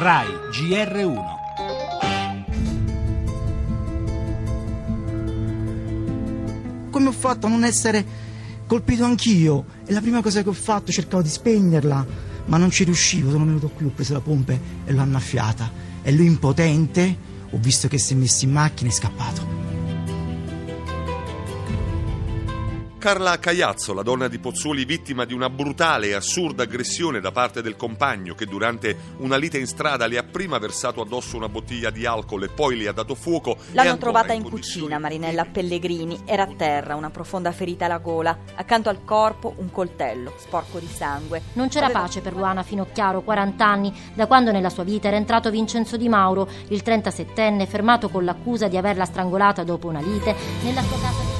RAI GR1 Come ho fatto a non essere colpito anch'io? E la prima cosa che ho fatto cercavo di spegnerla, ma non ci riuscivo. Sono venuto qui, ho preso la pompe e l'ho annaffiata. E lui impotente, ho visto che si è messo in macchina e è scappato. Carla Cagliazzo, la donna di Pozzuoli vittima di una brutale e assurda aggressione da parte del compagno che durante una lite in strada le ha prima versato addosso una bottiglia di alcol e poi le ha dato fuoco. L'hanno trovata in cucina Marinella Pellegrini, era a terra, una profonda ferita alla gola, accanto al corpo un coltello sporco di sangue. Non c'era Aveva- pace per Luana Finocchiaro, 40 anni, da quando nella sua vita era entrato Vincenzo Di Mauro, il 37enne fermato con l'accusa di averla strangolata dopo una lite nella sua casa di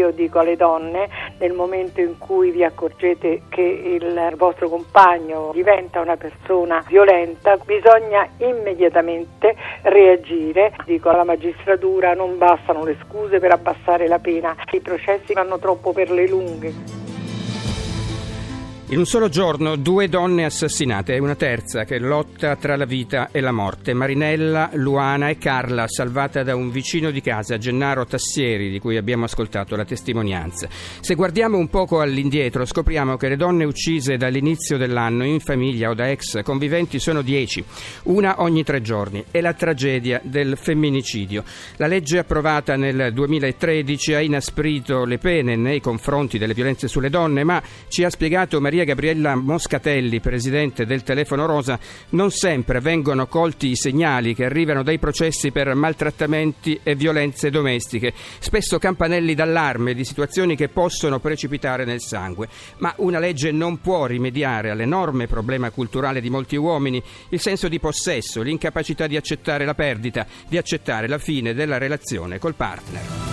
Io dico alle donne, nel momento in cui vi accorgete che il vostro compagno diventa una persona violenta, bisogna immediatamente reagire. Dico alla magistratura non bastano le scuse per abbassare la pena, i processi vanno troppo per le lunghe. In un solo giorno due donne assassinate e una terza che lotta tra la vita e la morte. Marinella, Luana e Carla, salvata da un vicino di casa, Gennaro Tassieri, di cui abbiamo ascoltato la testimonianza. Se guardiamo un poco all'indietro scopriamo che le donne uccise dall'inizio dell'anno in famiglia o da ex conviventi sono dieci, una ogni tre giorni. È la tragedia del femminicidio. La legge approvata nel 2013 ha inasprito le pene nei confronti delle violenze sulle donne, ma ci ha spiegato Maria Gabriella Moscatelli, presidente del Telefono Rosa, non sempre vengono colti i segnali che arrivano dai processi per maltrattamenti e violenze domestiche, spesso campanelli d'allarme di situazioni che possono precipitare nel sangue. Ma una legge non può rimediare all'enorme problema culturale di molti uomini, il senso di possesso, l'incapacità di accettare la perdita, di accettare la fine della relazione col partner.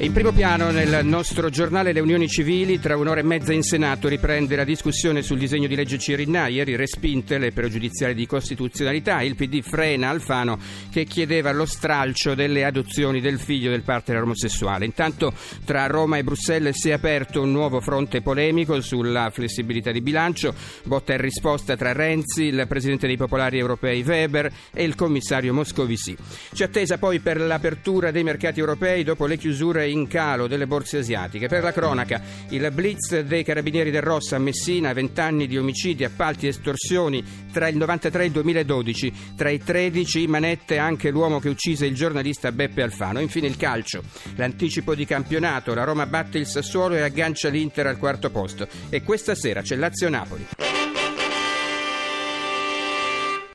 In primo piano nel nostro giornale Le Unioni Civili, tra un'ora e mezza in Senato riprende la discussione sul disegno di legge Cirinna, ieri respinte le pregiudiziali di costituzionalità, il PD frena Alfano che chiedeva lo stralcio delle adozioni del figlio del partner omosessuale. Intanto tra Roma e Bruxelles si è aperto un nuovo fronte polemico sulla flessibilità di bilancio, botta e risposta tra Renzi, il presidente dei popolari europei Weber e il commissario Moscovici. C'è attesa poi per l'apertura dei mercati europei dopo le chiusure in calo delle borse asiatiche. Per la cronaca, il blitz dei carabinieri del Rossa a Messina, 20 anni di omicidi, appalti e estorsioni tra il 93 e il 2012, tra i 13 in manette anche l'uomo che uccise il giornalista Beppe Alfano. Infine il calcio, l'anticipo di campionato, la Roma batte il Sassuolo e aggancia l'Inter al quarto posto. E questa sera c'è Lazio-Napoli.